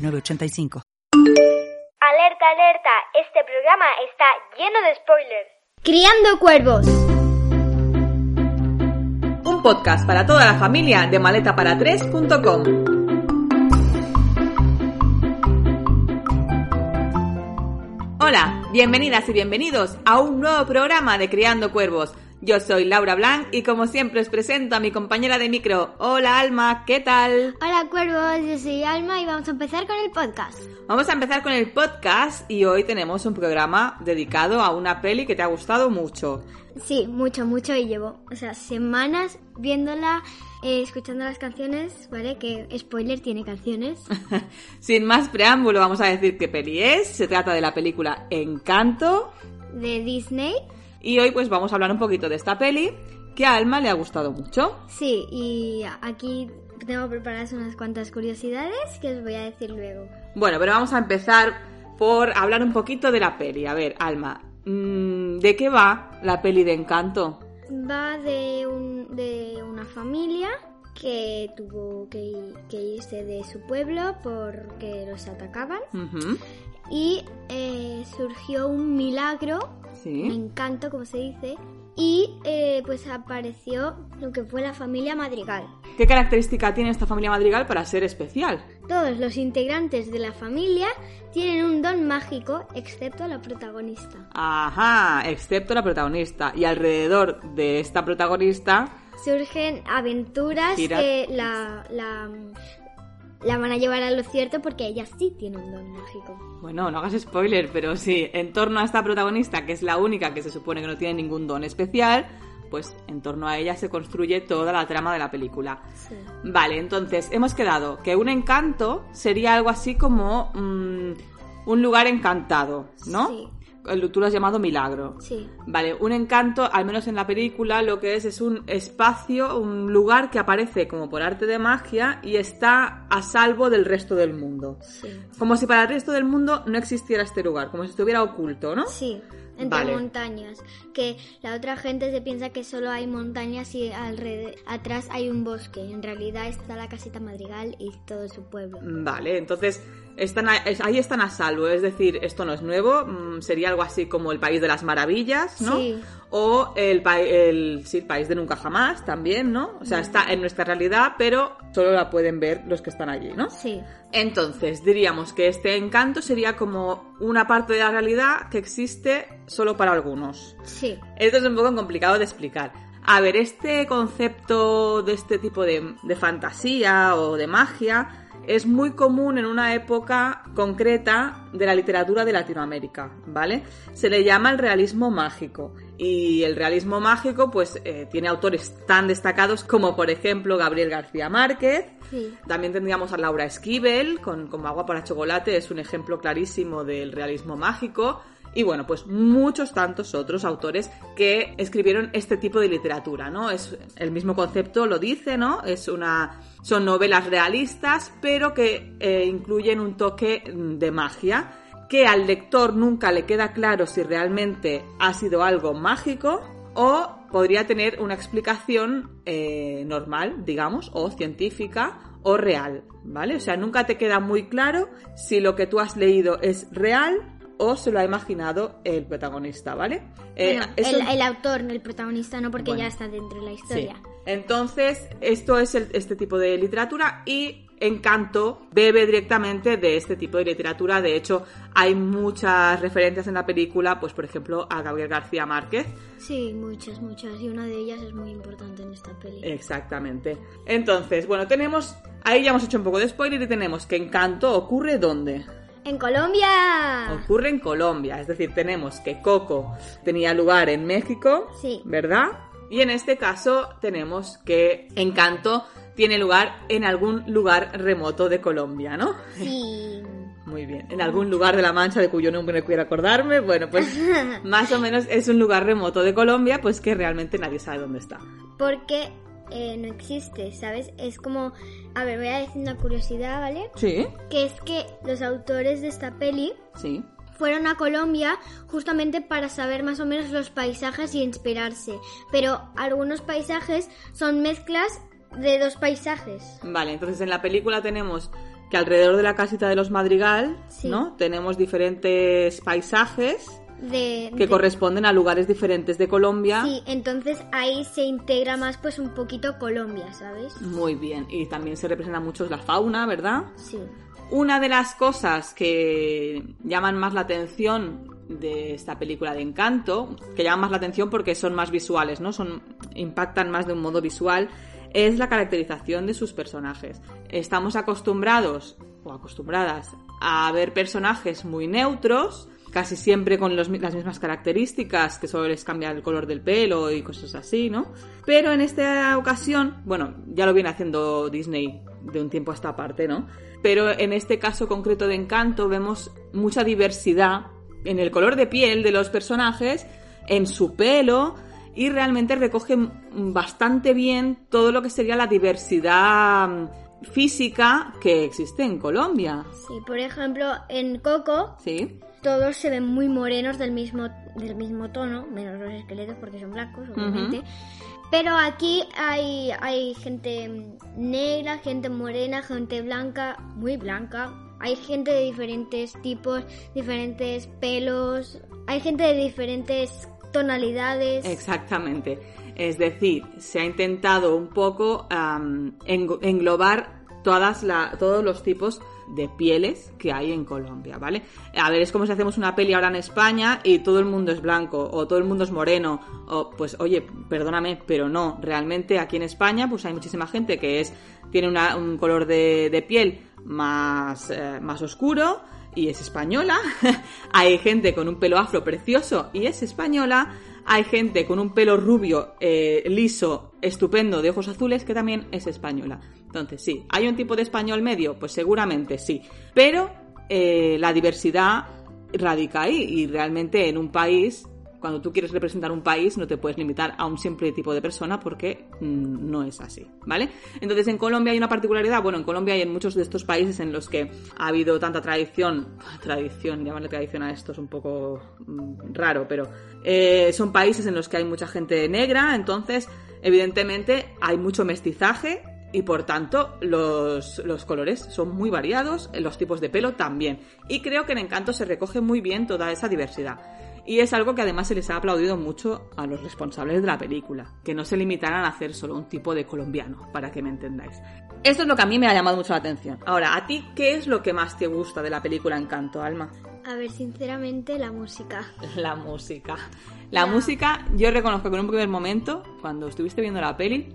906985. Alerta, alerta, este programa está lleno de spoilers. Criando Cuervos. Un podcast para toda la familia de maletapara3.com. Hola, bienvenidas y bienvenidos a un nuevo programa de Criando Cuervos. Yo soy Laura Blanc y como siempre os presento a mi compañera de micro. Hola Alma, ¿qué tal? Hola Cuervos, yo soy Alma y vamos a empezar con el podcast. Vamos a empezar con el podcast y hoy tenemos un programa dedicado a una peli que te ha gustado mucho. Sí, mucho, mucho y llevo, o sea, semanas viéndola, eh, escuchando las canciones, ¿vale? Que spoiler tiene canciones. Sin más preámbulo, vamos a decir qué peli es. Se trata de la película Encanto. De Disney. Y hoy pues vamos a hablar un poquito de esta peli que a Alma le ha gustado mucho. Sí, y aquí tengo preparadas unas cuantas curiosidades que os voy a decir luego. Bueno, pero vamos a empezar por hablar un poquito de la peli. A ver, Alma, mm, ¿de qué va la peli de Encanto? Va de, un, de una familia que tuvo que, que, irse de su pueblo porque los atacaban. Y eh, surgió un milagro, Sí. un encanto, como se dice, y eh, pues apareció lo que fue la familia Madrigal. ¿Qué característica tiene esta familia madrigal para ser especial? Todos los integrantes de la familia tienen un don mágico, excepto la protagonista. Ajá, excepto la protagonista. Y alrededor de esta protagonista, Surgen aventuras Gira- que la, la, la van a llevar a lo cierto porque ella sí tiene un don mágico. bueno, no hagas spoiler, pero sí, en torno a esta protagonista, que es la única que se supone que no tiene ningún don especial, pues en torno a ella se construye toda la trama de la película. Sí. Vale, entonces hemos quedado que un encanto sería algo así como mm, un lugar encantado, ¿no? Sí. El- Tú lo has llamado milagro. Sí. Vale, un encanto, al menos en la película, lo que es es un espacio, un lugar que aparece como por arte de magia y está a salvo del resto del mundo. Sí. Como si para el resto del mundo no existiera este lugar, como si estuviera oculto, ¿no? Sí, entre Vale. montañas. Que la otra gente se piensa que solo hay montañas y alrededor, atrás hay un bosque. En realidad está la casita madrigal y todo su pueblo. Vale, entonces están a- ahí están a salvo, es decir, esto no es nuevo, mm, sería algo así como el País de las Maravillas, ¿no? Sí. O el, pa- el, sí, el País de Nunca Jamás también, ¿no? O sea, está en nuestra realidad, pero solo la pueden ver los que están allí, ¿no? Sí, Entonces, diríamos que este encanto sería como una parte de la realidad que existe solo para algunos. sí, Esto es un poco complicado de explicar. A ver, este concepto de este tipo de, de fantasía o de magia es muy común en una época concreta de la literatura de Latinoamérica, ¿vale? Se le llama el realismo mágico. Y el realismo mágico, pues, eh, tiene autores tan destacados como, por ejemplo, Gabriel García Márquez, sí. también tendríamos a Laura Esquivel con Como agua para chocolate, es un ejemplo clarísimo del realismo mágico. Y bueno, pues muchos tantos otros autores que escribieron este tipo de literatura, ¿no? Es el mismo concepto lo dice, ¿no? Es una son novelas realistas, pero que eh, incluyen un toque de magia que al lector nunca le queda claro si realmente ha sido algo mágico o podría tener una explicación eh, normal, digamos, o científica o real, ¿vale? O sea, nunca te queda muy claro si lo que tú has leído es real o se lo ha imaginado el protagonista, ¿vale? Eh, Bueno, eso- el, el autor, el protagonista, no porque Bueno. ya está dentro de la Sí. historia. Entonces, esto es el- este tipo de literatura y Encanto bebe directamente de este tipo de literatura. De hecho, hay muchas referencias en la película, pues por ejemplo, a Gabriel García Márquez. Sí, muchas, muchas. Y una de ellas es muy importante en esta peli. Exactamente. Entonces, bueno, tenemos... Ahí ya hemos hecho un poco de spoiler y tenemos que Encanto ocurre ¿dónde? ¡En Colombia! Ocurre en Colombia, es decir, tenemos que Coco tenía lugar en México, Sí. ¿verdad? Y en este caso tenemos que Encanto tiene lugar en algún lugar remoto de Colombia, ¿no? Sí. Muy bien. En algún lugar de la Mancha de cuyo nombre no quiero acordarme. Bueno, pues más o menos es un lugar remoto de Colombia, pues que realmente nadie sabe dónde está. Porque eh, no existe, ¿sabes? Es como... A ver, voy a decir una curiosidad, ¿vale? Sí, Que es que los autores de esta peli sí. fueron a Colombia justamente para saber más o menos los paisajes y inspirarse. Pero algunos paisajes son mezclas de dos paisajes. Vale, entonces en la película tenemos que alrededor de la casita de los Madrigal, Sí. ¿no? Tenemos diferentes paisajes De, que de- corresponden a lugares diferentes de Colombia. Sí, entonces ahí se integra más pues un poquito Colombia, ¿sabes? Muy bien. Y también se representa mucho la fauna, ¿verdad? Sí. Una de las cosas que llaman más la atención de esta película de Encanto, que llaman más la atención porque son más visuales, ¿no? Son impactan más de un modo visual, es la caracterización de sus personajes. Estamos acostumbrados o acostumbradas a ver personajes muy neutros, casi siempre con las mismas características, que solo les cambia el color del pelo y cosas así, ¿no? Pero en esta ocasión, bueno, ya lo viene haciendo Disney de un tiempo a esta parte, ¿no? Pero en este caso concreto de Encanto vemos mucha diversidad en el color de piel de los personajes, en su pelo, y realmente recoge bastante bien todo lo que sería la diversidad física que existe en Colombia. Sí, por ejemplo, en Coco ¿Sí? todos se ven muy morenos del mismo, del mismo tono, menos los esqueletos porque son blancos, obviamente. Pero aquí hay, hay gente negra, gente morena, gente blanca, muy blanca. Hay gente de diferentes tipos, diferentes pelos. Hay gente de diferentes tonalidades. Exactamente. Es decir, se ha intentado un poco englobar todos los tipos de pieles que hay en Colombia, ¿vale? A ver, es como si hacemos una peli ahora en España y todo el mundo es blanco o todo el mundo es moreno o pues oye, perdóname, pero no, realmente aquí en España pues hay muchísima gente que es tiene un color de, de piel más, eh, más oscuro y es española. hay gente con un pelo afro precioso y es española. Hay gente con un pelo rubio, eh, liso, estupendo, de ojos azules, que también es española. Entonces, sí, ¿hay un tipo de español medio? Pues seguramente sí. Pero eh, la diversidad radica ahí y realmente en un país, cuando tú quieres representar un país, no te puedes limitar a un simple tipo de persona porque mm, no es así, ¿vale? Entonces en Colombia hay una particularidad, bueno, en Colombia y en muchos de estos países en los que ha habido tanta tradición, tradición, llamarle tradición a esto es un poco mm, raro, pero eh, son países en los que hay mucha gente negra, entonces evidentemente hay mucho mestizaje y por tanto los, los colores son muy variados, los tipos de pelo también. Y creo que en Encanto se recoge muy bien toda esa diversidad. Y es algo que además se les ha aplaudido mucho a los responsables de la película, que no se limitaran a hacer solo un tipo de colombiano, para que me entendáis. Esto es lo que a mí me ha llamado mucho la atención. Ahora, ¿a ti qué es lo que más te gusta de la película Encanto, Alma? A ver, sinceramente, la música. La música. La música, yo reconozco que en un primer momento, cuando estuviste viendo la peli,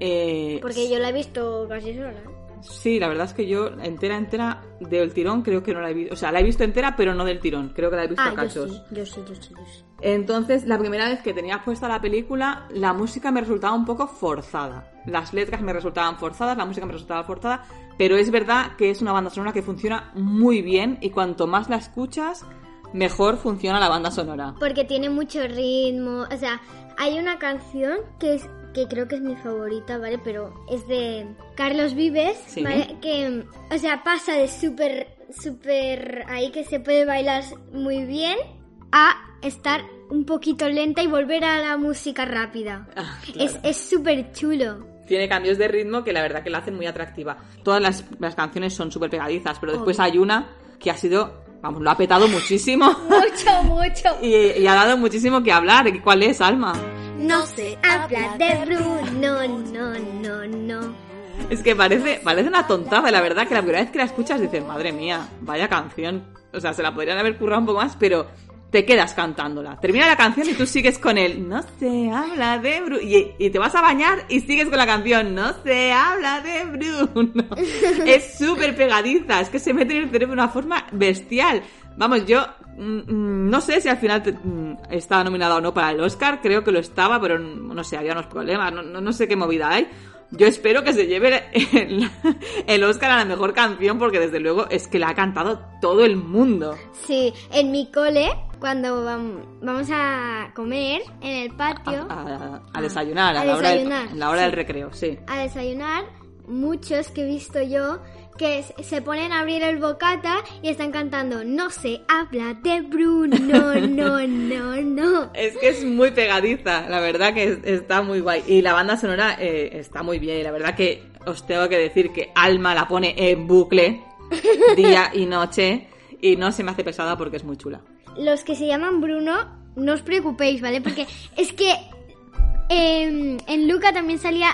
eh, Porque yo la he visto casi sola. Sí, la verdad es que yo entera, entera del tirón creo que no la he visto. O sea, la he visto entera, pero no del tirón. Creo que la he visto Ah, a yo cachos. sí, yo sí, yo sí, yo sí. Entonces, la primera vez que tenía puesta la película, la música me resultaba un poco forzada. Las letras me resultaban forzadas, la música me resultaba forzada, pero es verdad que es una banda sonora que funciona muy bien y cuanto más la escuchas, mejor funciona la banda sonora. Porque tiene mucho ritmo. O sea, hay una canción que es que creo que es mi favorita, ¿vale? Pero es de Carlos Vives, Sí. ¿vale? Que, o sea, pasa de súper, súper ahí que se puede bailar muy bien a estar un poquito lenta y volver a la música rápida. Ah, Es claro. Es súper chulo. Tiene cambios de ritmo que la verdad que la hacen muy atractiva. Todas las, las canciones son súper pegadizas, pero después Obvio. hay una que ha sido, vamos, lo ha petado muchísimo. Mucho, mucho. y, y ha dado muchísimo que hablar. ¿Cuál es, Alma? No se habla de Bruno, no, no, no. Es que parece, parece una tontada, la verdad, que la primera vez que la escuchas dices, madre mía, vaya canción. O sea, se la podrían haber currado un poco más, pero te quedas cantándola. Termina la canción y tú sigues con el no se habla de Bruno. Y, y te vas a bañar y sigues con la canción no se habla de Bruno. es súper pegadiza, es que se mete en el cerebro de una forma bestial. Vamos, yo no sé si al final mm, estaba nominada o no para el Oscar, creo que lo estaba, pero mm, no sé, había unos problemas, no, no- no sé qué movida hay. yo espero que se lleve el, el Oscar a la mejor canción porque desde luego es que la ha cantado todo el mundo. Sí, en mi cole, cuando vam- vamos a comer en el patio, A, a- a desayunar, a, A la hora, del- desayunar, en la hora sí. del recreo, sí. a desayunar, muchos que he visto yo que se ponen a abrir el bocata y están cantando No se habla de Bruno, no, no, no. Es que es muy pegadiza, la verdad que es- está muy guay. Y la banda sonora eh, está muy bien. Y la verdad que os tengo que decir que Alma la pone en bucle día y noche. Y no se me hace pesada porque es muy chula. Los que se llaman Bruno, no os preocupéis, ¿vale? Porque es que em, en Luca también salía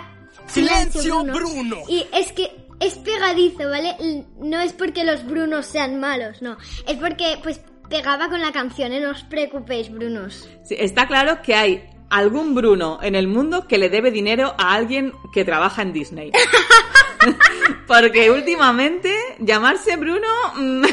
¡Silencio, Bruno! Y es que es pegadizo, ¿vale? No es porque los Brunos sean malos, no. Es porque, pues, pegaba con la canción, ¿eh? No os preocupéis, Brunos. Sí, está claro que hay algún Bruno en el mundo que le debe dinero a alguien que trabaja en Disney. Porque últimamente llamarse Bruno mm,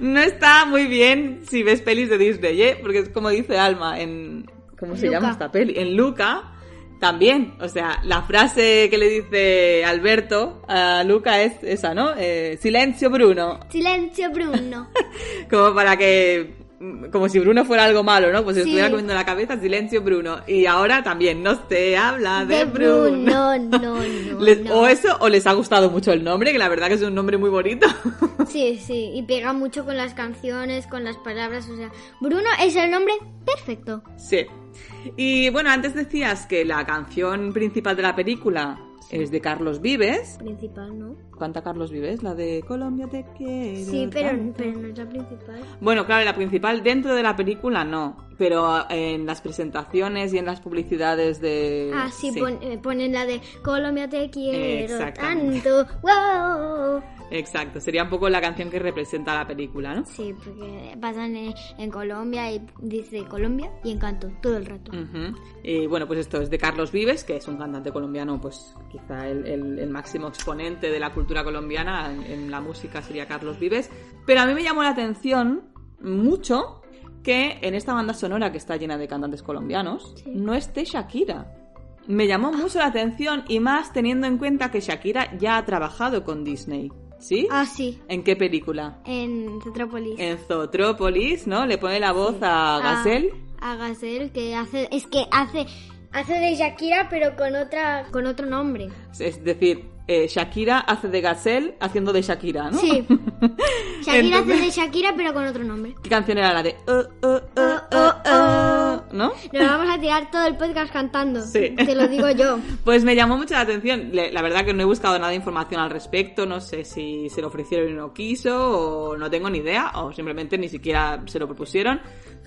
no está muy bien si ves pelis de Disney, ¿eh? Porque es como dice Alma en... ¿Cómo se Luca. llama esta peli? En Luca también. O sea, la frase que le dice Alberto a Luca es esa, ¿no? Eh, Silencio Bruno. Silencio, Bruno. Como para que. Como si Bruno fuera algo malo, ¿no? Pues si Sí. estuviera comiendo la cabeza, silencio Bruno. Y ahora también no se habla de, De Bruno. Bruno, no, no, Les- no. O eso, o les ha gustado mucho el nombre, que la verdad que es un nombre muy bonito. Sí, sí, y pega mucho con las canciones, con las palabras, o sea, Bruno es el nombre perfecto. sí. Y bueno, antes decías que la canción principal de la película es de Carlos Vives. Principal, ¿no? ¿Canta Carlos Vives? La de Colombia te quiero. Sí, pero, tanto. pero no es la principal. Bueno, claro, la principal dentro de la película no, pero en las presentaciones y en las publicidades de... Ah, sí, pon- eh, ponen la de Colombia te quiero tanto. ¡Wow! Exacto, sería un poco la canción que representa la película, ¿no? Sí, porque pasan en, en Colombia y dice Colombia y encanto todo el rato. Ujú. Y bueno, pues esto es de Carlos Vives, que es un cantante colombiano, pues quizá el, el- el máximo exponente de la cultura colombiana en, en la música sería Carlos Vives. Pero a mí me llamó la atención mucho que en esta banda sonora que está llena de cantantes colombianos Sí. no esté Shakira. Me llamó mucho la atención y más teniendo en cuenta que Shakira ya ha trabajado con Disney. ¿Sí? Ah, sí, ¿En qué película? en Zootropolis. En Zootrópolis, ¿no? Le pone la voz a Gazelle. A, a Gazelle, que hace... Es que hace... Hace de Shakira, pero con otra con otro nombre. Es decir, eh, Shakira hace de Gazelle haciendo de Shakira, ¿no? Sí. Shakira Entonces- hace de Shakira, pero con otro nombre. ¿Qué canción era la de uh, uh, uh, uh, uh, ¿No? Nos vamos a tirar todo el podcast cantando. Sí. Te lo digo yo. Pues me llamó mucho la atención. La verdad que no he buscado nada de información al respecto. No sé si se lo ofrecieron y no quiso, o no tengo ni idea, o simplemente ni siquiera se lo propusieron.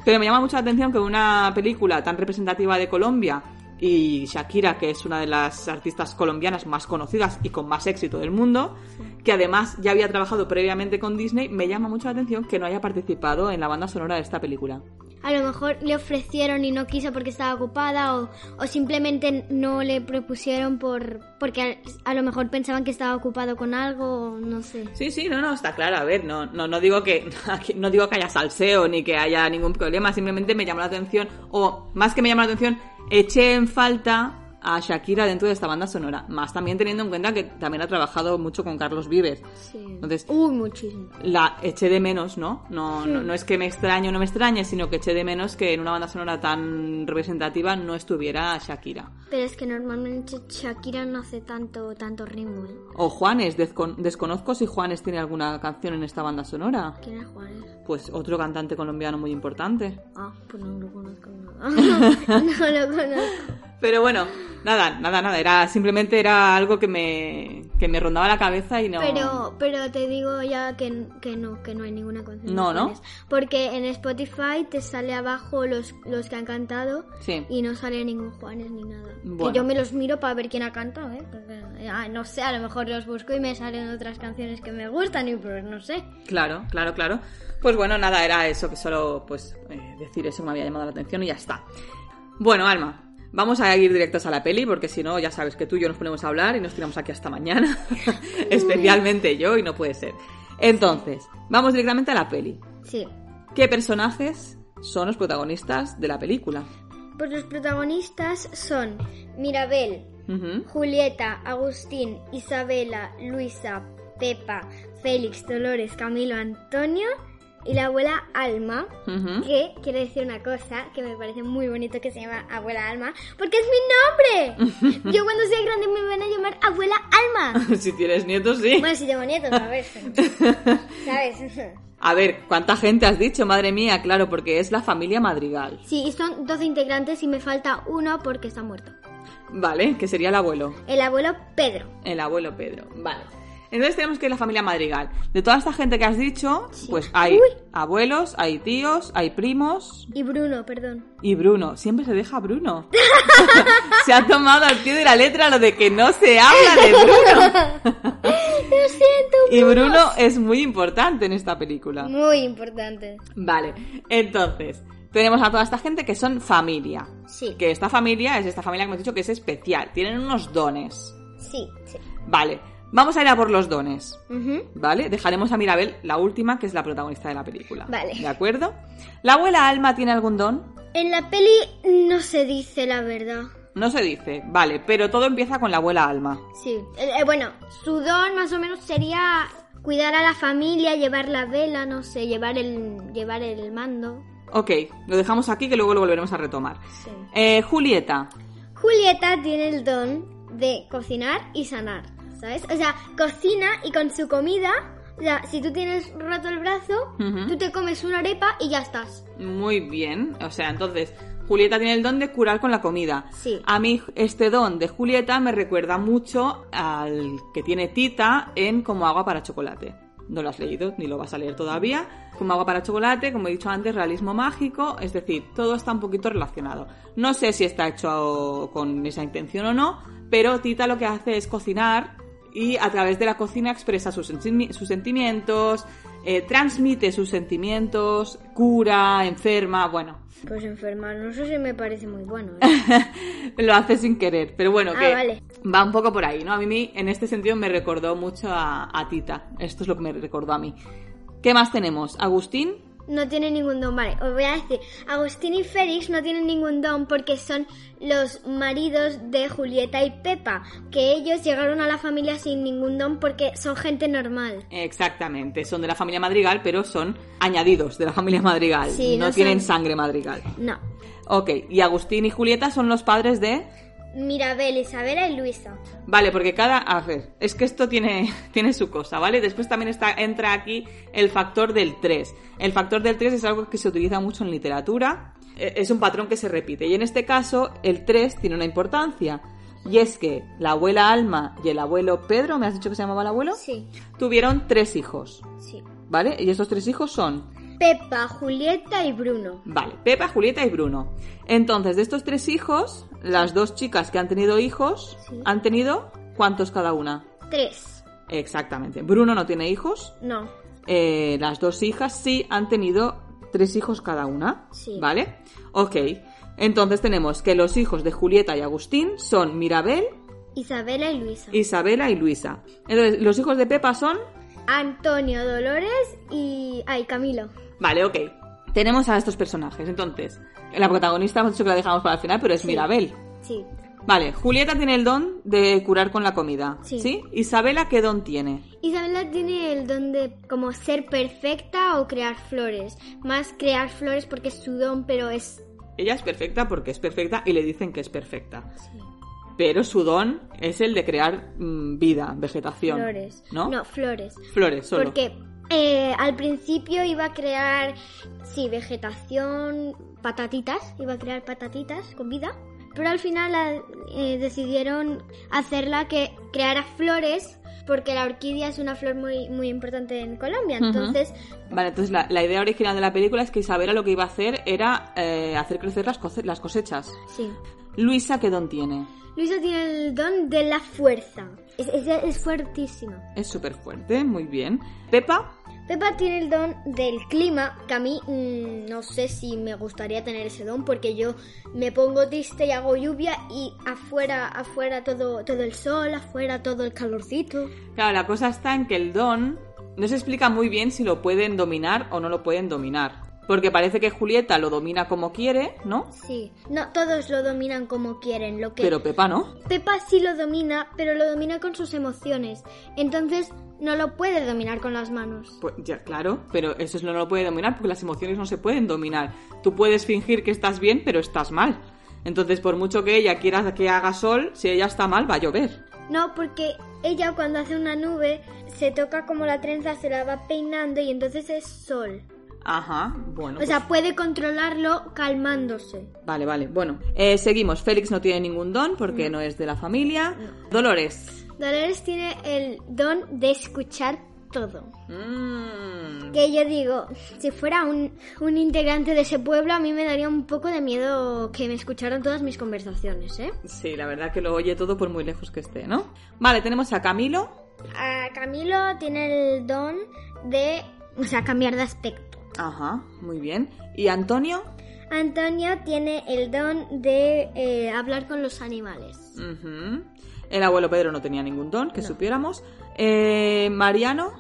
Pero me llama mucho la atención que una película tan representativa de Colombia y Shakira, que es una de las artistas colombianas más conocidas y con más éxito del mundo, que además ya había trabajado previamente con Disney, me llama mucho la atención que no haya participado en la banda sonora de esta película. A lo mejor le ofrecieron y no quiso porque estaba ocupada o, o simplemente no le propusieron por porque a, lo mejor pensaban que estaba ocupado con algo no sé. Sí, sí, no, no, está claro. A ver, no, no, no digo que no digo que haya salseo ni que haya ningún problema. Simplemente me llamó la atención, o más que me llamó la atención, eché en falta a Shakira dentro de esta banda sonora. Más también teniendo en cuenta que también ha trabajado mucho con Carlos Vives. Sí. Entonces, Uy, muchísimo. la eché de menos, ¿no? No, no, no es que me extrañe o no me extrañe, sino que eché de menos que en una banda sonora tan representativa no estuviera Shakira. Pero es que normalmente Shakira no hace tanto tanto ritmo, ¿eh? O Juanes, descon- desconozco si Juanes tiene alguna canción en esta banda sonora. ¿Quién es Juárez? Pues otro cantante colombiano muy importante. Ah, pues no lo conozco nada. no lo conozco. Pero bueno, nada, nada, nada. Era, simplemente era algo que me, que me rondaba la cabeza y no. Pero, pero te digo ya que, que no, que no hay ninguna canción. No, ¿no? Porque en Spotify te sale abajo los, los que han cantado Sí. y no sale ningún Juanes ni nada. Bueno. Que yo me los miro para ver quién ha cantado, ¿eh? Porque, ah, no sé, a lo mejor los busco y me salen otras canciones que me gustan y pues no sé. Claro, claro, claro. Pues bueno, nada, era eso, que solo, pues, eh, decir eso me había llamado la atención y ya está. Bueno, Alma, vamos a ir directos a la peli, porque si no, ya sabes que tú y yo nos ponemos a hablar y nos tiramos aquí hasta mañana. Especialmente yo, y no puede ser. Entonces, vamos directamente a la peli. Sí. ¿Qué personajes son los protagonistas de la película? Pues los protagonistas son Mirabel. Julieta, Agustín, Isabela, Luisa, Pepa, Félix, Dolores, Camilo, Antonio y la abuela Alma, que quiero decir una cosa que me parece muy bonito que se llama abuela Alma, porque es mi nombre. Yo cuando sea grande me van a llamar abuela Alma. si tienes nietos, sí. Bueno, si tengo nietos, a ver. ¿Sabes? A ver, ¿cuánta gente has dicho? Madre mía, claro, porque es la familia Madrigal. Sí, y son 12 integrantes y me falta uno porque está muerto. Vale, que sería el abuelo. El abuelo Pedro. El abuelo Pedro. Vale. Entonces tenemos que ir a la familia Madrigal. De toda esta gente que has dicho, pues hay Uy. abuelos, hay tíos, hay primos Y Bruno, perdón. y Bruno. Siempre se deja Bruno. se ha tomado al pie de la letra lo de que no se habla de Bruno. Lo siento. y Bruno es muy importante en esta película. Muy importante. Vale, entonces, tenemos a toda esta gente que son familia. Sí. Que esta familia es esta familia que hemos dicho que es especial. Tienen unos dones. Sí, sí. Vale, vamos a ir a por los dones. ¿Vale? Dejaremos a Mirabel, la última, que es la protagonista de la película. Vale. ¿De acuerdo? ¿La abuela Alma tiene algún don? En la peli no se dice la verdad. No se dice, vale, pero todo empieza con la abuela Alma. Sí. Eh, eh, bueno, su don más o menos sería cuidar a la familia, llevar la vela, no sé, llevar el, llevar el mando. Ok, lo dejamos aquí que luego lo volveremos a retomar. Sí. Eh, Julieta. Julieta tiene el don de cocinar y sanar, ¿sabes? O sea, cocina y con su comida, o sea, si tú tienes roto el brazo, tú te comes una arepa y ya estás. Muy bien. O sea, entonces, Julieta tiene el don de curar con la comida. Sí. A mí este don de Julieta me recuerda mucho al que tiene Tita en Como agua para chocolate. No lo has leído, ni lo vas a leer todavía. Como agua para chocolate, como he dicho antes, realismo mágico, es decir, todo está un poquito relacionado. No sé si está hecho con esa intención o no, pero Tita lo que hace es cocinar y a través de la cocina expresa sus, sentimi- sus sentimientos, eh, transmite sus sentimientos, cura, enferma, bueno, Pues enfermar, no sé si me parece muy bueno. ¿eh? lo hace sin querer, pero bueno, Ah, que vale. va un poco por ahí, ¿no? A mí en este sentido me recordó mucho a, a Tita, esto es lo que me recordó a mí. ¿Qué más tenemos? Agustín, No tiene ningún don, vale, os voy a decir, Agustín y Félix no tienen ningún don porque son los maridos de Julieta y Pepa, que ellos llegaron a la familia sin ningún don porque son gente normal. exactamente, son de la familia Madrigal, pero son añadidos de la familia Madrigal, Sí, no, no tienen son- sangre Madrigal. No. Ok, y Agustín y Julieta son los padres de... Mirabel, Isabela y Luisa. Vale, porque cada... A ver, es que esto tiene, tiene su cosa, ¿vale? Después también está, entra aquí el factor del 3. El factor del 3 es algo que se utiliza mucho en literatura, eh, es un patrón que se repite. Y en este caso, el 3 tiene una importancia. Y es que la abuela Alma y el abuelo Pedro, ¿me has dicho que se llamaba el abuelo? Sí, Tuvieron tres hijos, sí. ¿vale? Y estos tres hijos son Pepa, Julieta y Bruno. Vale, Pepa, Julieta y Bruno. Entonces, de estos tres hijos, las dos chicas que han tenido hijos, Sí. han tenido ¿cuántos cada una? Tres. Exactamente. Bruno no tiene hijos. No. Eh, las dos hijas sí han tenido tres hijos cada una. Sí. ¿Vale? Ok. Entonces tenemos que los hijos de Julieta y Agustín son Mirabel, Isabela y Luisa. Isabela y Luisa. Entonces, los hijos de Pepa son... Antonio, Dolores y... Ay, Camilo. Vale, ok. Tenemos a estos personajes. Entonces, la protagonista hemos dicho que la dejamos para el final, pero es Sí. Mirabel. Sí. Vale, Julieta tiene el don de curar con la comida. Sí. Isabela, ¿qué don tiene? Isabela tiene el don de como ser perfecta o crear flores. Más crear flores porque es su don, pero es... Ella es perfecta porque es perfecta y le dicen que es perfecta. Sí. Pero su don es el de crear mm, vida, vegetación. Flores. ¿No? No, flores. Flores, solo. Porque eh, al principio iba a crear, sí, vegetación, patatitas, iba a crear patatitas con vida, pero al final la- eh, decidieron hacerla que creara flores porque la orquídea es una flor muy, muy importante en Colombia. Entonces, Vale, entonces la, la idea original de la película es que Isabela lo que iba a hacer era eh, hacer crecer las, cose- las cosechas. sí. Luisa, ¿qué don tiene? Luisa tiene el don de la fuerza. Es, es, es fuertísima. Es súper fuerte, muy bien. Pepa, Pepa tiene el don del clima, que a mí mm, no sé si me gustaría tener ese don, porque yo me pongo triste y hago lluvia y afuera, afuera todo, todo el sol, afuera todo el calorcito. claro, la cosa está en que el don no se explica muy bien si lo pueden dominar o no lo pueden dominar. Porque parece que Julieta lo domina como quiere, ¿no? Sí. No, todos lo dominan como quieren. Lo que... Pero Pepa no. Pepa sí lo domina, pero lo domina con sus emociones. Entonces no lo puede dominar con las manos. Pues ya, claro, pero eso es- no lo puede dominar porque las emociones no se pueden dominar. Tú puedes fingir que estás bien, pero estás mal. Entonces, por mucho que ella quiera que haga sol, si ella está mal, va a llover. No, porque ella cuando hace una nube se toca como la trenza, se la va peinando y entonces es sol. Ajá, bueno. O pues- sea, puede controlarlo calmándose. Vale, vale. Bueno, eh, seguimos. Félix no tiene ningún don porque no, es de la familia. Dolores. Dolores tiene el don de escuchar todo. Mm, Que yo digo, si fuera un, un integrante de ese pueblo, a mí me daría un poco de miedo que me escucharan todas mis conversaciones, ¿eh? Sí, la verdad que lo oye todo por muy lejos que esté, ¿no? Vale, tenemos a Camilo. A Camilo tiene el don de, o sea, cambiar de aspecto. Ajá, muy bien. ¿Y Antonio? Antonio tiene el don de eh, hablar con los animales. El abuelo Pedro no tenía ningún don, que supiéramos. Eh, Mariano.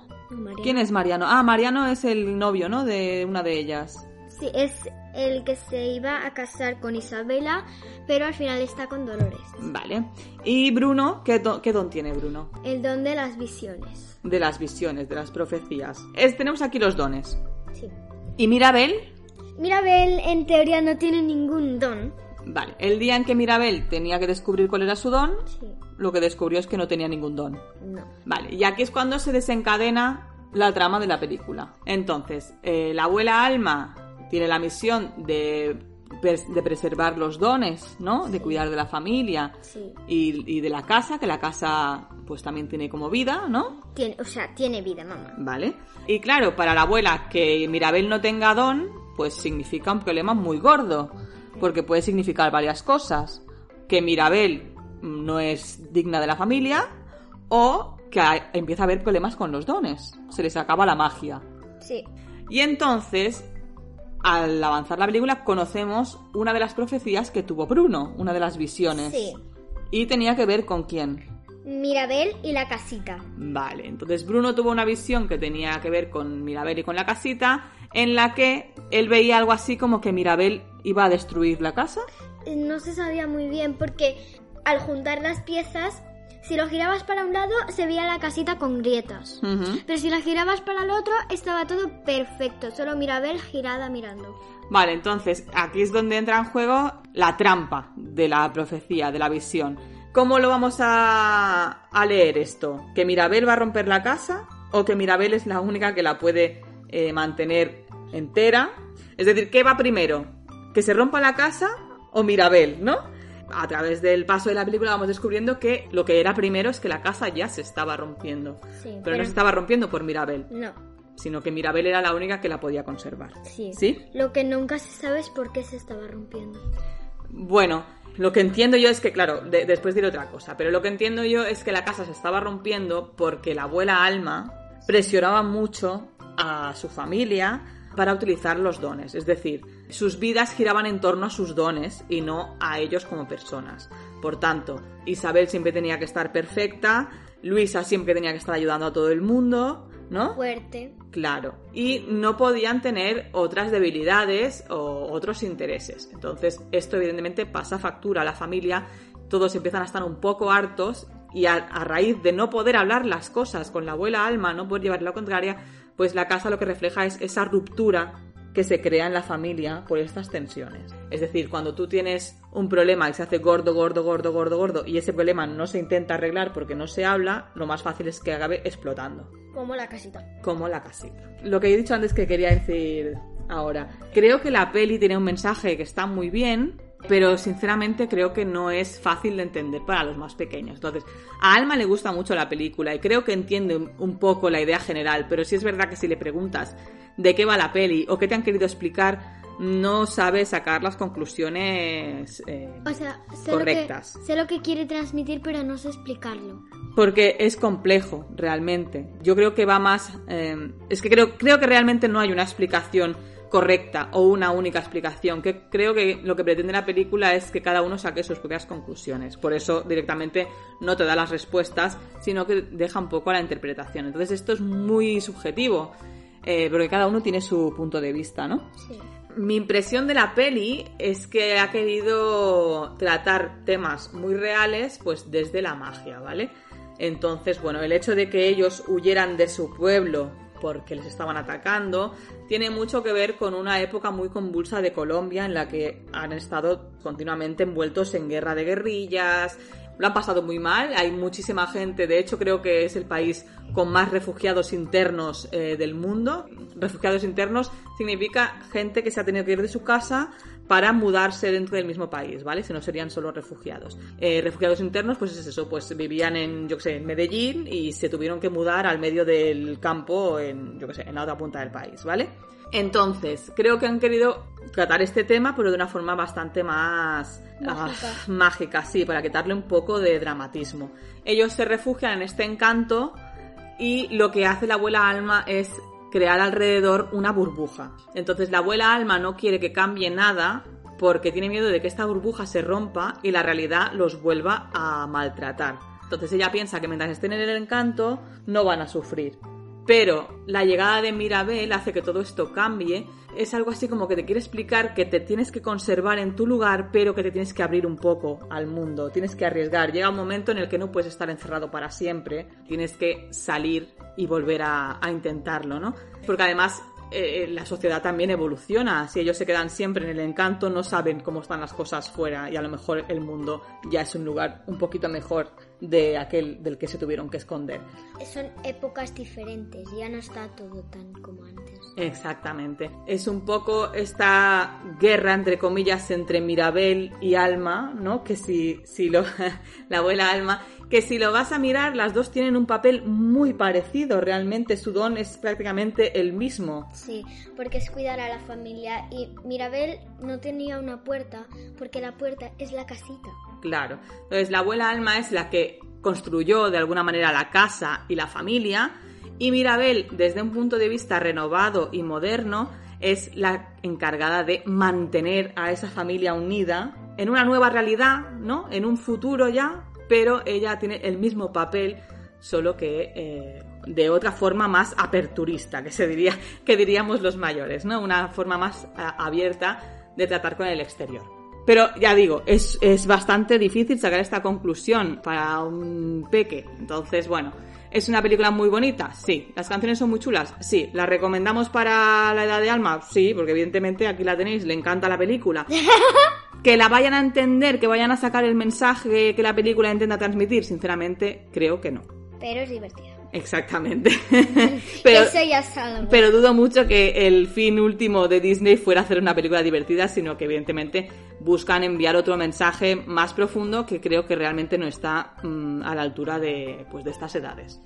¿Quién es Mariano? Ah, Mariano es el novio, ¿no? De una de ellas. Sí, es el que se iba a casar con Isabela, pero al final está con Dolores. Vale. ¿Y Bruno? ¿Qué don, qué don tiene Bruno? El don de las visiones. De las visiones, de las profecías. Es- tenemos aquí los dones. Sí. ¿Y Mirabel? Mirabel en teoría no tiene ningún don. Vale. El día en que Mirabel tenía que descubrir cuál era su don, Sí. lo que descubrió es que no tenía ningún don. No. Vale, y aquí es cuando se desencadena la trama de la película. Entonces, eh, la abuela Alma tiene la misión de, de preservar los dones, ¿no? De cuidar de la familia Sí. y, y de la casa, que la casa pues también tiene como vida, ¿no? Tiene, o sea, tiene vida, mamá. Vale. Y claro, para la abuela que Mirabel no tenga don, pues significa un problema muy gordo, porque puede significar varias cosas. Que Mirabel no es digna de la familia o que empieza a haber problemas con los dones. Se les acaba la magia. Sí. Y entonces, al avanzar la película, conocemos una de las profecías que tuvo Bruno, una de las visiones. Sí. Y tenía que ver con quién. Mirabel y la casita. Vale, entonces Bruno tuvo una visión que tenía que ver con Mirabel y con la casita, en la que él veía algo así como que Mirabel iba a destruir la casa. Eh, No se sabía muy bien porque al juntar las piezas, si lo girabas para un lado, se veía la casita con grietas. Pero si la girabas para el otro, estaba todo perfecto. Solo Mirabel girada mirando. Vale, entonces aquí es donde entra en juego la trampa de la profecía, de la visión. ¿Cómo lo vamos a, a leer esto? ¿Que Mirabel va a romper la casa? ¿O que Mirabel es la única que la puede eh, mantener entera? Es decir, ¿qué va primero? ¿Que se rompa la casa o Mirabel, no? A través del paso de la película vamos descubriendo que lo que era primero es que la casa ya se estaba rompiendo. Sí, pero, pero- no se estaba rompiendo por Mirabel, No. sino que Mirabel era la única que la podía conservar. Sí. ¿Sí? Lo que nunca se sabe es por qué se estaba rompiendo. Bueno, lo que entiendo yo es que, claro, de- después diré otra cosa, pero lo que entiendo yo es que la casa se estaba rompiendo porque la abuela Alma presionaba mucho a su familia para utilizar los dones. Es decir, sus vidas giraban en torno a sus dones y no a ellos como personas. Por tanto, Isabel siempre tenía que estar perfecta, Luisa siempre tenía que estar ayudando a todo el mundo, ¿no? Fuerte. Claro. Y no podían tener otras debilidades o otros intereses. Entonces, esto evidentemente pasa factura a la familia. Todos empiezan a estar un poco hartos y a, a raíz de no poder hablar las cosas con la abuela Alma, no poder llevar la contraria, pues la casa lo que refleja es esa ruptura que se crea en la familia por estas tensiones. Es decir, cuando tú tienes un problema y se hace gordo, gordo, gordo, gordo, gordo, y ese problema no se intenta arreglar porque no se habla, lo más fácil es que acabe explotando Como la casita. como la casita. Lo que he dicho antes que quería decir ahora. Creo que la peli tiene un mensaje que está muy bien, pero sinceramente creo que no es fácil de entender para los más pequeños. Entonces, a Alma le gusta mucho la película y creo que entiende un- poco la idea general, pero sí es verdad que si le preguntas de qué va la peli o qué te han querido explicar, no sabe sacar las conclusiones eh, O sea, sé lo, que, correctas. sé lo que quiere transmitir, pero no sé explicarlo. Porque es complejo, realmente. Yo creo que va más... eh, es que creo, creo que realmente no hay una explicación correcta o una única explicación. Que creo que lo que pretende la película es que cada uno saque sus propias conclusiones. Por eso directamente no te da las respuestas, sino que deja un poco a la interpretación. Entonces esto es muy subjetivo. Eh, porque cada uno tiene su punto de vista, ¿no? Sí. Mi impresión de la peli es que ha querido tratar temas muy reales, pues desde la magia, ¿vale? Entonces, bueno, el hecho de que ellos huyeran de su pueblo porque les estaban atacando, tiene mucho que ver con una época muy convulsa de Colombia en la que han estado continuamente envueltos en guerra de guerrillas, lo han pasado muy mal, hay muchísima gente, de hecho creo que es el país con más refugiados internos eh, del mundo. Refugiados internos significa gente que se ha tenido que ir de su casa para mudarse dentro del mismo país, ¿vale? Si no serían solo refugiados. Eh, refugiados internos, pues es eso, pues vivían en, yo qué sé, en Medellín y se tuvieron que mudar al medio del campo en, yo qué sé, en la otra punta del país, ¿vale? Entonces, creo que han querido tratar este tema, pero de una forma bastante más ah, Mágica. mágica, sí, para quitarle un poco de dramatismo. Ellos se refugian en este encanto y lo que hace la abuela Alma es crear alrededor una burbuja. Entonces la abuela Alma no quiere que cambie nada porque tiene miedo de que esta burbuja se rompa y la realidad los vuelva a maltratar. Entonces ella piensa que mientras estén en el encanto no van a sufrir. Pero la llegada de Mirabel hace que todo esto cambie. Es algo así como que te quiere explicar que te tienes que conservar en tu lugar, pero que te tienes que abrir un poco al mundo. Tienes que arriesgar. Llega un momento en el que no puedes estar encerrado para siempre. Tienes que salir y volver a, intentarlo, ¿no? Porque además eh, la sociedad también evoluciona. Si ellos se quedan siempre en el encanto, no saben cómo están las cosas fuera y a lo mejor el mundo ya es un lugar un poquito mejor de aquel del que se tuvieron que esconder. Son épocas diferentes, ya no está todo tan como antes. Exactamente. Es un poco esta guerra, entre comillas, entre Mirabel y Alma, ¿no? Que si, si lo, la abuela Alma, que si lo vas a mirar, las dos tienen un papel muy parecido. Realmente su don es prácticamente el mismo. Sí, porque es cuidar a la familia y Mirabel no tenía una puerta porque la puerta es la casita. Claro. Entonces, la abuela Alma es la que construyó de alguna manera la casa y la familia. Y Mirabel, desde un punto de vista renovado y moderno, es la encargada de mantener a esa familia unida en una nueva realidad, ¿no? En un futuro ya, pero ella tiene el mismo papel, solo que eh, de otra forma más aperturista, que se diría, que diríamos los mayores, ¿no? Una forma más abierta de tratar con el exterior. Pero ya digo, es, es bastante difícil sacar esta conclusión para un peque. Entonces, bueno, ¿es una película muy bonita? Sí. ¿Las canciones son muy chulas? Sí. ¿La recomendamos para la edad de alma? Sí, porque evidentemente aquí la tenéis, le encanta la película. que la vayan a entender, que vayan a sacar el mensaje que la película intenta transmitir, sinceramente, creo que no. Pero es divertida. Exactamente. pero, Eso ya es algo. pero dudo mucho que el fin último de Disney fuera hacer una película divertida, sino que evidentemente buscan enviar otro mensaje más profundo que creo que realmente no está mm, a la altura de, pues, de estas edades.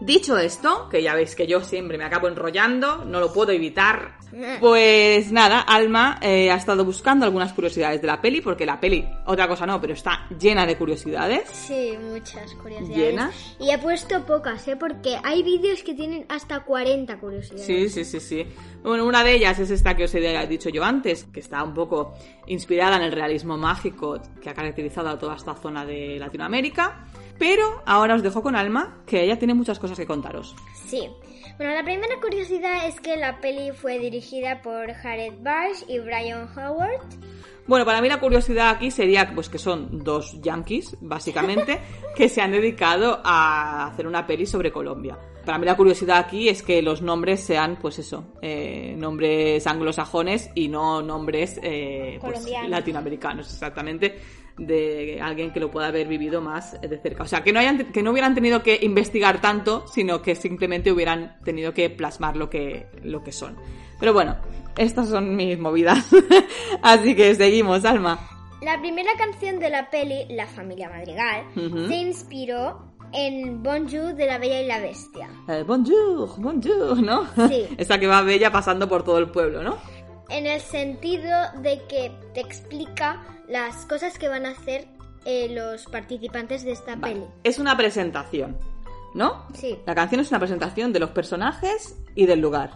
Dicho esto, que ya veis que yo siempre me acabo enrollando, no lo puedo evitar, pues nada, Alma eh, ha estado buscando algunas curiosidades de la peli, porque la peli, otra cosa no, pero está llena de curiosidades. Sí, muchas curiosidades. ¿Llenas? Y he puesto pocas, ¿eh? Porque hay vídeos que tienen hasta 40 curiosidades. Sí, sí, sí, sí. Bueno, una de ellas es esta que os he dicho yo antes, que está un poco inspirada en el realismo mágico que ha caracterizado a toda esta zona de Latinoamérica. Pero ahora os dejo con Alma, que ella tiene muchas cosas que contaros. Sí. Bueno, la primera curiosidad es que la peli fue dirigida por Jared Barsh y Brian Howard. Bueno, para mí la curiosidad aquí sería pues que son dos yankees, básicamente, que se han dedicado a hacer una peli sobre Colombia. Para mí la curiosidad aquí es que los nombres sean, pues eso, eh, nombres anglosajones y no nombres eh, pues, latinoamericanos, exactamente, de alguien que lo pueda haber vivido más de cerca. O sea, que no, hayan, que no hubieran tenido que investigar tanto, sino que simplemente hubieran tenido que plasmar lo que, lo que son. Pero bueno, estas son mis movidas. Así que seguimos, Alma. La primera canción de la peli, La familia Madrigal, se inspiró en Bonjour de la Bella y la Bestia. Eh, bonjour, bonjour, ¿no? Sí. Esa que va bella pasando por todo el pueblo, ¿no? En el sentido de que te explica las cosas que van a hacer eh, los participantes de esta Vale. peli. Es una presentación, ¿no? Sí, La canción es una presentación de los personajes y del lugar.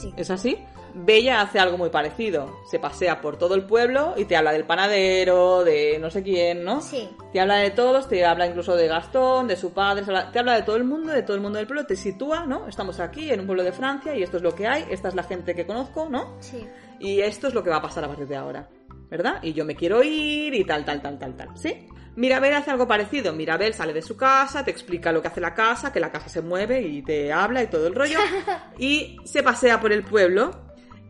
sí. ¿Es así? Bella hace algo muy parecido. Se pasea por todo el pueblo y te habla del panadero, de no sé quién, ¿no? Sí. Te habla de todos, te habla incluso de Gastón, de su padre, te habla- te habla de todo el mundo, de todo el mundo del pueblo, te sitúa, ¿no? Estamos aquí en un pueblo de Francia y esto es lo que hay, esta es la gente que conozco, ¿no? Sí. Y esto es lo que va a pasar a partir de ahora, ¿verdad? Y yo me quiero ir y tal, tal, tal, tal, tal, ¿sí? Mirabel hace algo parecido. Mirabel sale de su casa, te explica lo que hace la casa, que la casa se mueve y te habla y todo el rollo. Y se pasea por el pueblo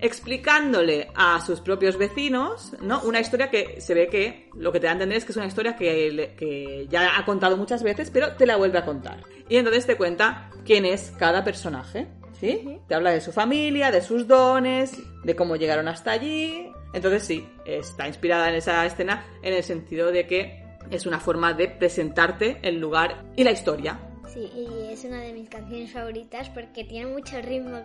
explicándole a sus propios vecinos, ¿no? Una historia que se ve que lo que te da a entender es que es una historia que, que ya ha contado muchas veces, pero te la vuelve a contar. Y entonces te cuenta quién es cada personaje, ¿sí? Te habla de su familia, de sus dones, de cómo llegaron hasta allí. Entonces sí, está inspirada en esa escena en el sentido de que es una forma de presentarte el lugar y la historia. Sí, y es una de mis canciones favoritas porque tiene mucho ritmo.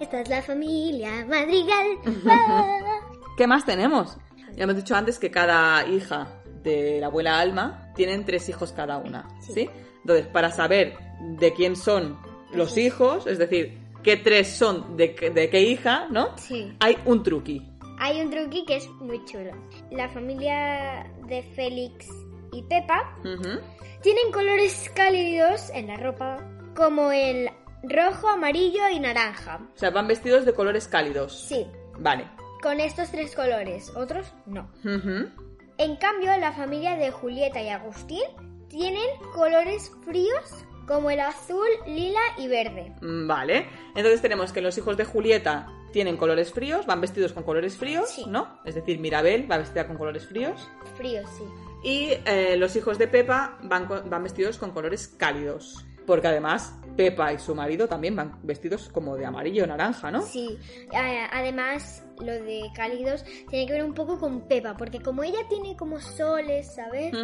Esta es la familia Madrigal. ¿Qué más tenemos? Ya hemos dicho antes que cada hija de la abuela Alma tienen tres hijos cada una, ¿sí? Entonces, para saber de quién son los hijos, es decir, qué tres son de, qué- de qué hija, ¿no? Sí. Hay un truqui. Hay un truqui que es muy chulo. La familia de Félix y Pepa tienen colores cálidos en la ropa, como el rojo, amarillo y naranja. O sea, van vestidos de colores cálidos. Sí, Vale. con estos tres colores, otros no. En cambio, la familia de Julieta y Agustín tienen colores fríos como el azul, lila y verde. Mm, Vale. Entonces tenemos que los hijos de Julieta tienen colores fríos, van vestidos con colores fríos, Sí. ¿no? Es decir, Mirabel va vestida con colores fríos. Fríos, sí. Y eh, los hijos de Pepa van, vestidos con colores cálidos. Porque además, Pepa y su marido también van vestidos como de amarillo o naranja, ¿no? Sí, además lo de cálidos tiene que ver un poco con Pepa, porque como ella tiene como soles, ¿sabes?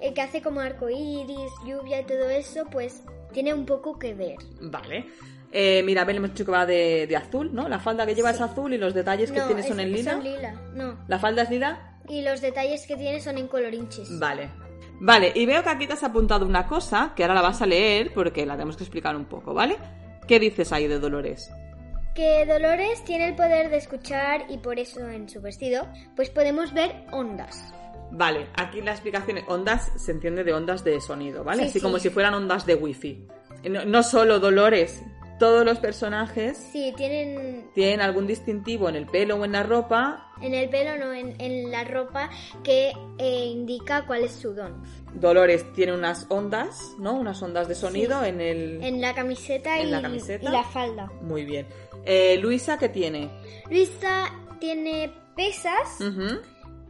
Eh, que hace como arcoíris, lluvia y todo eso, pues tiene un poco que ver. Vale. Eh, Mirabel hemos dicho que va de, de azul, ¿no? La falda que lleva es azul y los detalles que No, tiene son en lila. Son lila, no. ¿La falda es lila? Y los detalles que tiene son en colorinches. Vale. Vale, y veo que aquí te has apuntado una cosa que ahora la vas a leer porque la tenemos que explicar un poco, ¿vale? ¿Qué dices ahí de Dolores? Que Dolores tiene el poder de escuchar y por eso en su vestido, pues podemos ver ondas. Vale, aquí la explicación es ondas se entiende de ondas de sonido, ¿vale? Sí, Así sí. como si fueran ondas de wifi. No, no solo Dolores, todos los personajes Sí, tienen tienen algún distintivo en el pelo o en la ropa. en el pelo, no, en, en la ropa que eh, indica cuál es su don. Dolores tiene unas ondas, ¿no? Unas ondas de sonido en el... En la camiseta, En y, la camiseta. y la falda. Muy bien. Eh, Luisa, ¿qué tiene? Luisa tiene pesas,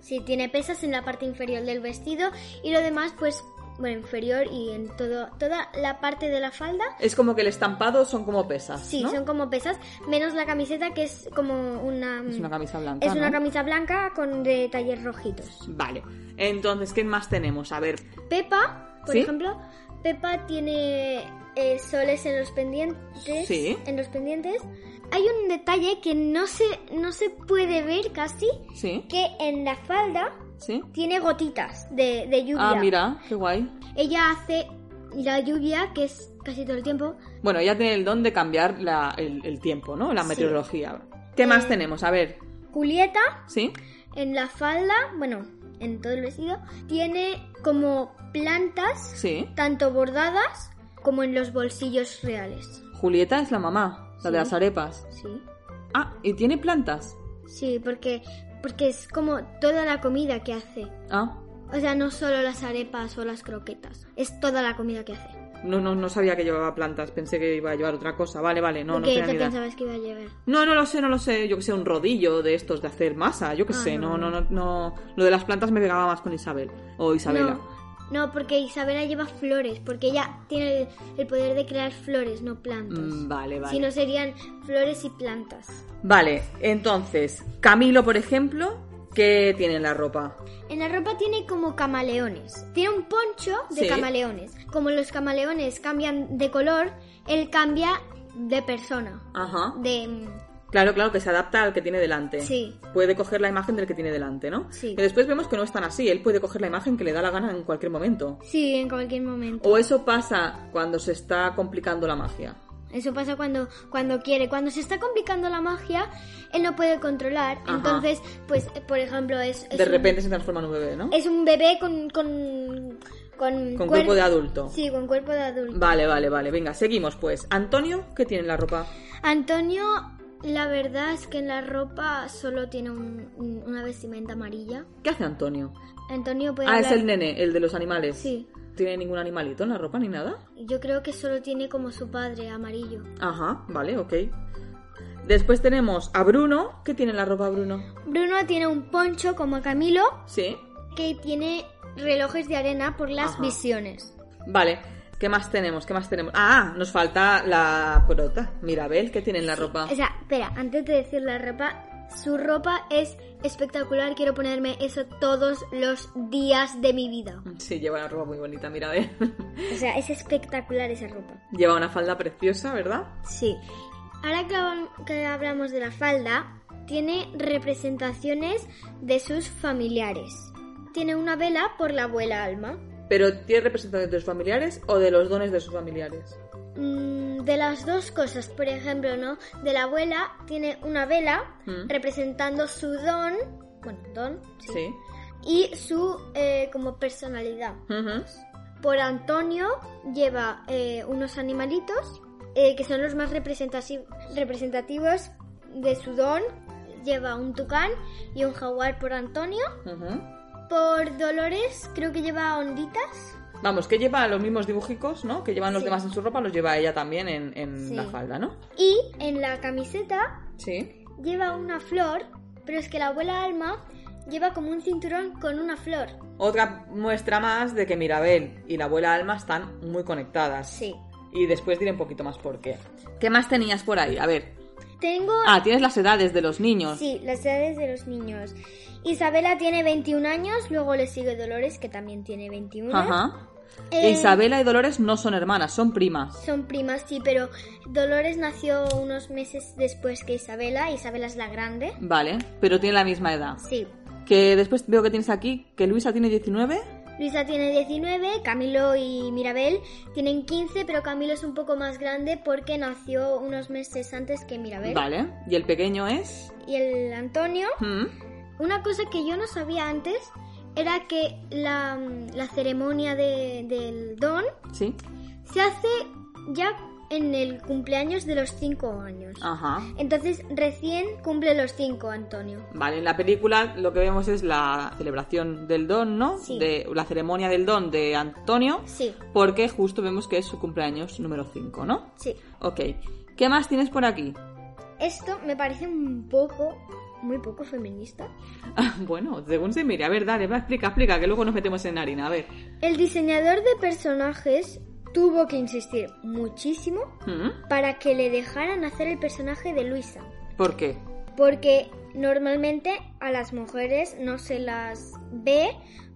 sí, tiene pesas en la parte inferior del vestido y lo demás, pues, bueno, inferior y en todo, toda la parte de la falda. Es como que el estampado son como pesas, Sí, ¿no? son como pesas, menos la camiseta que es como una... Es una camisa blanca, Es una camisa blanca con detalles rojitos. Vale. Entonces, ¿qué más tenemos? A ver, Pepa, por ¿Sí? ejemplo, Pepa tiene eh, soles en los pendientes. Sí. En los pendientes. Hay un detalle que no se, no se puede ver casi, ¿sí? que en la falda ¿Sí? tiene gotitas de, de lluvia. Ah, mira, qué guay. Ella hace la lluvia, que es casi todo el tiempo. Bueno, ella tiene el don de cambiar la- el, el tiempo, ¿no? La Sí. meteorología. ¿Qué más Eh, tenemos? A ver, Julieta, ¿sí? en la falda, bueno, en todo el vestido, tiene como plantas, Sí. tanto bordadas como en los bolsillos reales. Julieta es la mamá, la de las arepas. Sí. Ah, ¿y tiene plantas? Sí, porque, porque es como toda la comida que hace. Ah, O sea, no solo las arepas o las croquetas, es toda la comida que hace. no, no, no sabía que llevaba plantas, pensé que iba a llevar otra cosa. Vale, vale, no, no ¿Qué tenía te ni idea. pensabas que iba a llevar? No, no lo sé, no lo sé. Yo que sé, un rodillo de estos de hacer masa, yo que Ah, sé. No, no. no, no, no. Lo de las plantas me pegaba más con Isabel. O Isabela. No, no, porque Isabela lleva flores, porque ella tiene el, el poder de crear flores, no plantas. Mm, vale, vale. Si no serían flores y plantas. Vale, entonces, Camilo, por ejemplo, ¿qué tiene en la ropa? En la ropa tiene como camaleones. Tiene un poncho de Sí. camaleones. Como los camaleones cambian de color, él cambia de persona. Ajá. De... Claro, claro, que se adapta al que tiene delante. Sí. Puede coger la imagen del que tiene delante, ¿no? Sí. Y después vemos que no es tan así. Él puede coger la imagen que le da la gana en cualquier momento. Sí, en cualquier momento. O eso pasa cuando se está complicando la magia. Eso pasa cuando, cuando quiere. Cuando se está complicando la magia, él no puede controlar. Ajá. Entonces, pues, por ejemplo, es... es De un- repente se transforma en un bebé, ¿no? Es un bebé con... con con, Con cuer- cuerpo de adulto. Sí, con cuerpo de adulto. Vale, vale, vale. Venga, seguimos pues. Antonio, ¿qué tiene en la ropa? Antonio, la verdad es que en la ropa solo tiene un- un- una vestimenta amarilla. ¿Qué hace Antonio? Antonio puede Ah, es el nene, el de los animales. Sí. ¿Tiene ningún animalito en la ropa ni nada? Yo creo que solo tiene como su padre amarillo. Ajá, vale, ok. Después tenemos a Bruno. ¿Qué tiene en la ropa Bruno? Bruno tiene un poncho como Camilo Sí. que tiene relojes de arena por las Ajá. visiones. Vale. ¿Qué más tenemos? ¿Qué más tenemos? Ah, nos falta la prota. Mirabel, ¿qué tiene en la ropa? O sea, espera, antes de decir la ropa, su ropa es espectacular. Quiero ponerme eso todos los días de mi vida. Sí, lleva una ropa muy bonita, Mirabel. O sea, es espectacular esa ropa. lleva una falda preciosa, ¿verdad? Sí. Ahora que que hablamos de la falda, tiene representaciones de sus familiares. Tiene una vela por la abuela Alma. Pero ¿tiene representación de sus familiares o de los dones de sus familiares? Mm, De las dos cosas, por ejemplo, ¿no? De la abuela tiene una vela Mm. representando su don, bueno, don, sí, Sí. y su eh, como personalidad. Por Antonio lleva eh, unos animalitos eh, que son los más representativos de su don. Lleva un tucán y un jaguar por Antonio. Por Dolores creo que lleva onditas. Vamos, que lleva los mismos dibujicos, ¿no? Que llevan los Sí. demás en su ropa, los lleva ella también en, en Sí. la falda, ¿no? Y en la camiseta Sí. lleva una flor, pero es que la abuela Alma lleva como un cinturón con una flor. Otra muestra más de que Mirabel y la abuela Alma están muy conectadas. Sí. Y después diré un poquito más por qué. ¿Qué más tenías por ahí? A ver. Tengo... Ah, tienes las edades de los niños. Sí, las edades de los niños. Isabela tiene 21 años, luego le sigue Dolores, que también tiene 21. Ajá. Eh, Isabela y Dolores no son hermanas, son primas. Son primas, sí, pero Dolores nació unos meses después que Isabela. Isabela es la grande. Vale, pero tienen la misma edad. Sí. Que después veo que tienes aquí que Luisa tiene 19. Luisa tiene 19, Camilo y Mirabel tienen 15, pero Camilo es un poco más grande porque nació unos meses antes que Mirabel. Vale. ¿Y el pequeño es? Y el Antonio, Mm. Una cosa que yo no sabía antes era que la, la ceremonia de- del don Sí. se hace ya en el cumpleaños de los 5 años. Ajá. Entonces recién cumple los 5 Antonio. Vale, en la película lo que vemos es la celebración del don, ¿no? Sí. De la ceremonia del don de Antonio, Sí, porque justo vemos que es su cumpleaños número 5, ¿no? sí. Ok. ¿Qué más tienes por aquí? Esto me parece un poco, muy poco feminista. Ah, bueno, según se mire. A ver, dale, va, explica, explica, que luego nos metemos en harina. A ver. El diseñador de personajes tuvo que insistir muchísimo ¿Mm? para que le dejaran hacer el personaje de Luisa. ¿Por qué? Porque normalmente a las mujeres no se las ve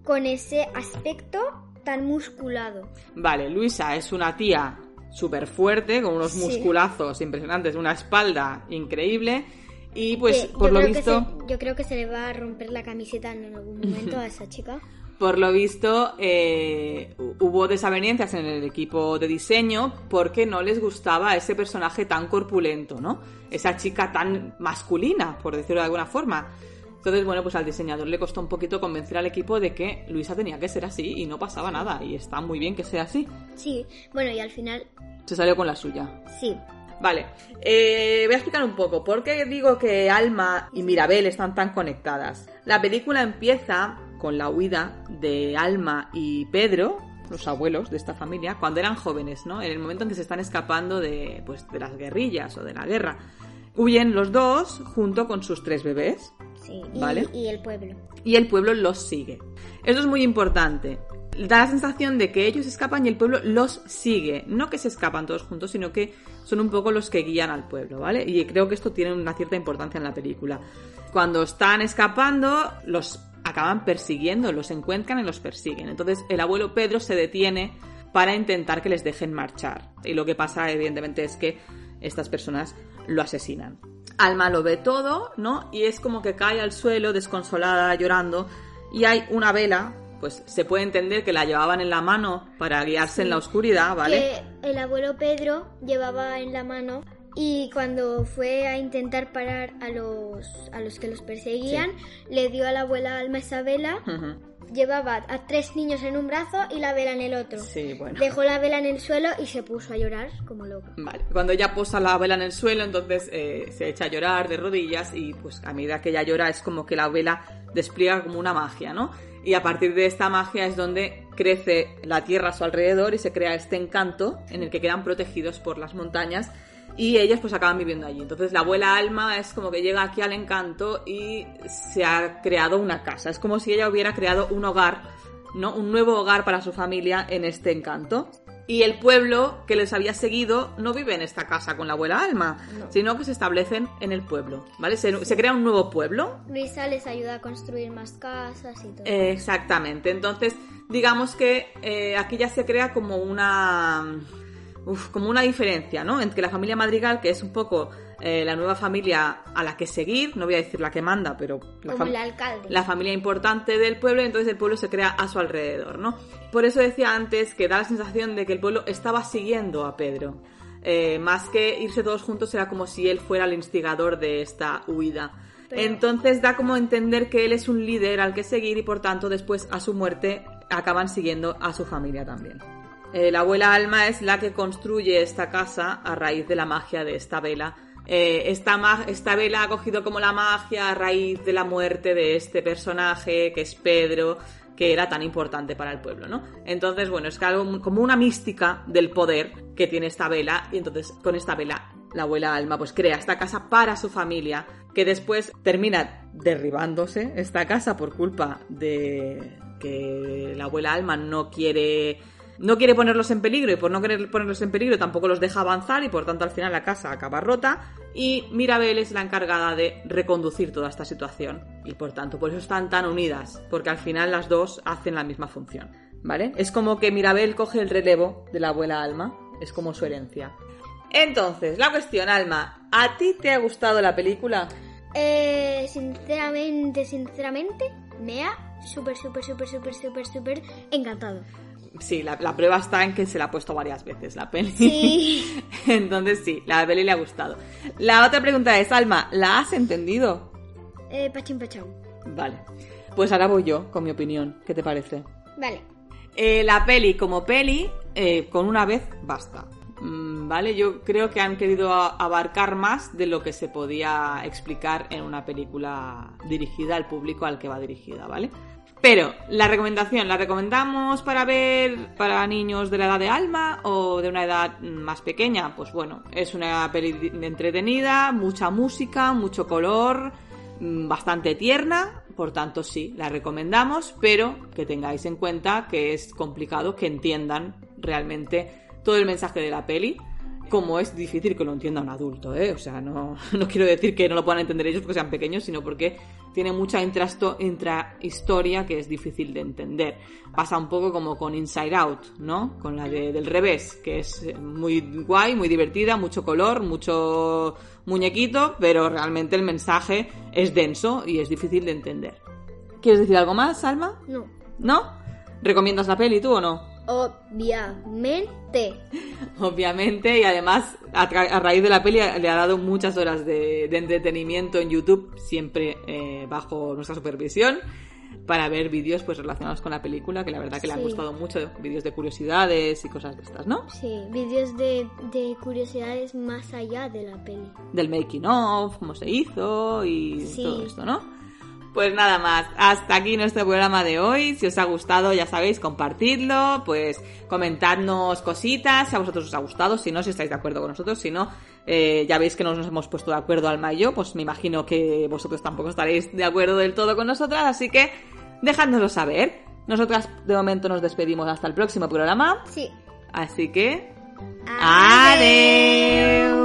con ese aspecto tan musculado. Vale, Luisa es una tía súper fuerte, con unos Sí. musculazos impresionantes, una espalda increíble. Y pues, Que por lo visto, se- yo creo que se le va a romper la camiseta en algún momento a esa chica. por lo visto, eh, hu- hubo desavenencias en el equipo de diseño porque no les gustaba ese personaje tan corpulento, ¿no? Esa chica tan masculina, por decirlo de alguna forma. Entonces, bueno, pues al diseñador le costó un poquito convencer al equipo de que Luisa tenía que ser así y no pasaba nada. Y está muy bien que sea así. Sí, bueno, y al final, Se salió con la suya. sí. Vale, eh, voy a explicar un poco por qué digo que Alma y Mirabel están tan conectadas. La película empieza con la huida de Alma y Pedro, los abuelos de esta familia, cuando eran jóvenes, ¿no? En el momento en que se están escapando de, pues, de las guerrillas o de la guerra. Huyen los dos junto con sus tres bebés Sí, y, Vale. y el pueblo. y el pueblo los sigue. Esto es muy importante. Da la sensación de que ellos escapan y el pueblo los sigue. No que se escapan todos juntos, sino que son un poco los que guían al pueblo, ¿vale? Y creo que esto tiene una cierta importancia en la película. Cuando están escapando, los acaban persiguiendo, los encuentran y los persiguen. Entonces el abuelo Pedro se detiene para intentar que les dejen marchar. Y lo que pasa, evidentemente, es que estas personas lo asesinan. Alma lo ve todo, ¿no? Y es como que cae al suelo, desconsolada, llorando, y hay una vela pues se puede entender que la llevaban en la mano para guiarse en la oscuridad, ¿vale? Que el abuelo Pedro llevaba en la mano y cuando fue a intentar parar a los, a los que los perseguían, le dio a la abuela Alma esa vela. Llevaba a tres niños en un brazo y la vela en el otro. Sí, bueno. Dejó la vela en el suelo y se puso a llorar como loca. Vale, cuando ella posa la vela en el suelo, entonces eh, se echa a llorar de rodillas y pues a medida que ella llora es como que la vela despliega como una magia, ¿no? Y a partir de esta magia es donde crece la tierra a su alrededor y se crea este encanto en el que quedan protegidos por las montañas y ellas pues acaban viviendo allí. Entonces la abuela Alma es como que llega aquí al encanto y se ha creado una casa. Es como si ella hubiera creado un hogar, ¿no? Un nuevo hogar para su familia en este encanto. Y el pueblo que les había seguido no vive en esta casa con la abuela Alma, sino que se establecen en el pueblo, ¿vale? Se, se crea un nuevo pueblo. Luisa les ayuda a construir más casas y todo. Eh, exactamente. Entonces, digamos que eh, aquí ya se crea como una. uf, como una diferencia, ¿no? Entre la familia Madrigal, que es un poco eh, la nueva familia a la que seguir, no voy a decir la que manda, pero la, como el alcalde. la familia importante del pueblo y entonces el pueblo se crea a su alrededor, ¿no? Por eso decía antes que da la sensación de que el pueblo estaba siguiendo a Pedro. Eh, más que irse todos juntos era como si él fuera el instigador de esta huida. Pero- Entonces da como entender que él es un líder al que seguir y por tanto después a su muerte acaban siguiendo a su familia también. Eh, la abuela Alma es la que construye esta casa a raíz de la magia de esta vela. Eh, esta, esta vela ha cogido como la magia a raíz de la muerte de este personaje, que es Pedro, que era tan importante para el pueblo, ¿no? Entonces, bueno, es algo como una mística del poder que tiene esta vela, y entonces con esta vela la abuela Alma pues crea esta casa para su familia, que después termina derribándose esta casa por culpa de que la abuela Alma no quiere no quiere ponerlos en peligro y por no querer ponerlos en peligro tampoco los deja avanzar y por tanto al final la casa acaba rota y Mirabel es la encargada de reconducir toda esta situación y por tanto por eso están tan unidas porque al final las dos hacen la misma función, ¿vale? Es como que Mirabel coge el relevo de la abuela Alma, es como su herencia. Entonces, la cuestión, Alma, ¿a ti te ha gustado la película? Eh, sinceramente, sinceramente, me ha súper, súper, súper, súper, súper, súper encantado. Sí, la, la prueba está en que se la ha puesto varias veces la peli. Sí. Entonces sí, la peli le ha gustado. La otra pregunta es, Alma, ¿la has entendido? Eh, pachín pachau. Vale. Pues ahora voy yo con mi opinión. ¿Qué te parece? Vale. Eh, la peli como peli, eh, con una vez basta. Mm, Vale, yo creo que han querido abarcar más de lo que se podía explicar en una película dirigida al público al que va dirigida, ¿vale? Pero, la recomendación, ¿la recomendamos para ver para niños de la edad de Alma o de una edad más pequeña? Pues bueno, es una peli entretenida, mucha música, mucho color, mm, bastante tierna, por tanto sí, la recomendamos, pero que tengáis en cuenta que es complicado que entiendan realmente todo el mensaje de la peli, como es difícil que lo entienda un adulto, ¿eh? O sea, no, no quiero decir que no lo puedan entender ellos porque sean pequeños, sino porque tiene mucha intrahistoria que es difícil de entender. Pasa un poco como con Inside Out, ¿no? Con la de- del revés, que es muy guay, muy divertida, mucho color, mucho muñequito, pero realmente el mensaje es denso y es difícil de entender. ¿Quieres decir algo más, Alma? No. ¿No? ¿Recomiendas la peli tú o no? Obviamente. Obviamente, y además a, raíz de la peli le ha dado muchas horas de, de entretenimiento en YouTube, siempre eh, bajo nuestra supervisión, para ver vídeos pues relacionados con la película, que la verdad que le han gustado mucho, vídeos de curiosidades y cosas de estas, ¿no? Sí, vídeos de, de curiosidades más allá de la peli. Del making of, cómo se hizo y Sí. todo esto, ¿no? Pues nada más, hasta aquí nuestro programa de hoy. Si os ha gustado, ya sabéis, compartidlo, pues comentadnos cositas, si a vosotros os ha gustado, si no, si estáis de acuerdo con nosotros, si no, eh, ya veis que no nos hemos puesto de acuerdo Alma y yo, pues me imagino que vosotros tampoco estaréis de acuerdo del todo con nosotras, así que dejádnoslo saber. Nosotras de momento nos despedimos hasta el próximo programa, Sí. así que... ¡Adiós!